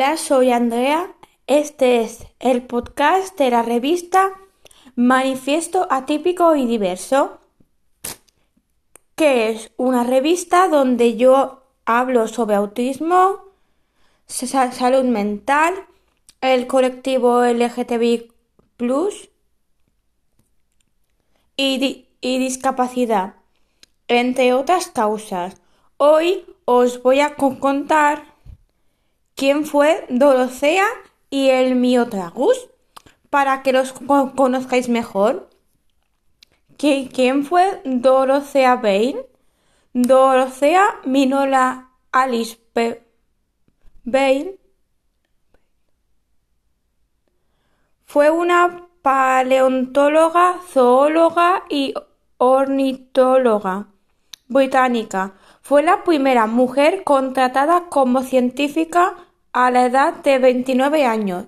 Hola, soy Andrea. Este es el podcast de la revista Manifiesto Atípico y Diverso, que es una revista donde yo hablo sobre autismo, salud mental, el colectivo LGTBI y, y discapacidad, entre otras causas. Hoy os voy a contar quién fue Dorothea y el Miotragus para que los conozcáis mejor. ¿Quién fue Dorothea Bain? Dorothea Minola Alice Bain fue una paleontóloga, zoóloga y ornitóloga británica. Fue la primera mujer contratada como científica a la edad de 29 años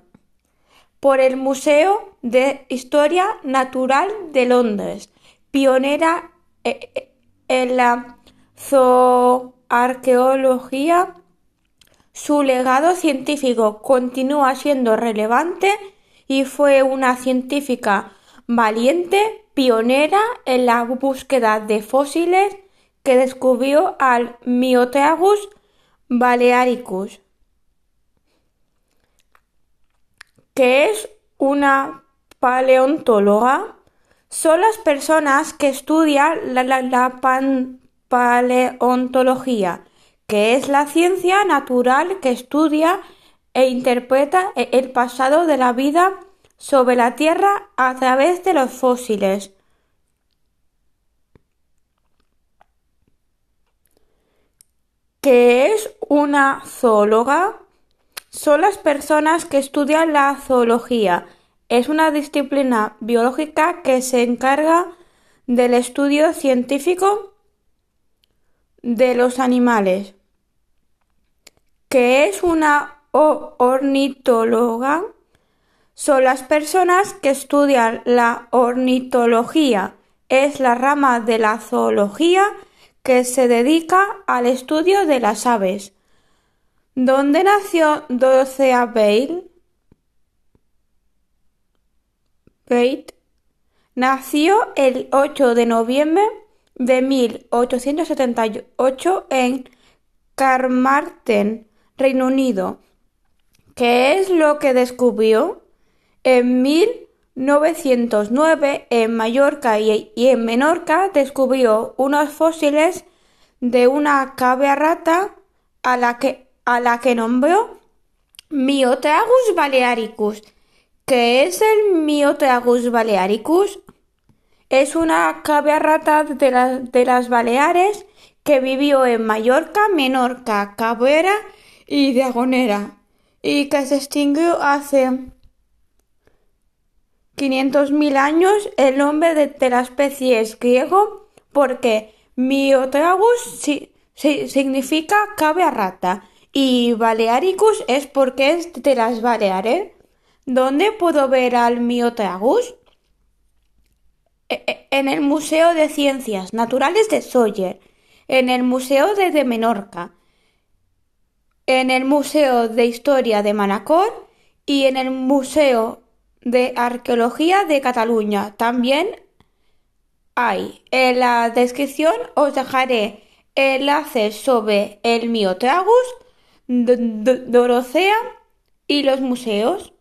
por el Museo de Historia Natural de Londres, pionera eh, eh, en la zooarqueología. Su legado científico continúa siendo relevante y fue una científica valiente, pionera en la búsqueda de fósiles que descubrió al Myotragus balearicus, que es una paleontóloga. Son las personas que estudian la, paleontología, que es la ciencia natural que estudia e interpreta e, el pasado de la vida sobre la Tierra a través de los fósiles. ¿Qué es una zoóloga? Son las personas que estudian la zoología. Es una disciplina biológica que se encarga del estudio científico de los animales. ¿Qué es una ornitóloga? Son las personas que estudian la ornitología. Es la rama de la zoología que se dedica al estudio de las aves. ¿Dónde nació Dorothea Bale? nació el 8 de noviembre de 1878 en Carmarthen, Reino Unido. ¿Qué es lo que descubrió? En 1909, en Mallorca y, en Menorca, descubrió unos fósiles de una cabra rata a la que, a la que nombró Myotragus balearicus. ¿Qué es el Myotragus balearicus? Es una cabra rata de, de las Baleares que vivió en Mallorca, Menorca, Cabrera y Diagonera y que se extinguió hace 500.000 años el nombre de, la especie es griego porque Myotragus significa cabra rata y Balearicus es porque es de las Baleares. ¿Dónde puedo ver al Myotragus? E, e, en el Museo de Ciencias Naturales de Sóller, en el Museo de, Menorca, en el Museo de Historia de Manacor y en el Museo de Arqueología de Cataluña. También hay. En la descripción os dejaré enlaces sobre el Miotragus, Dorothea y los museos.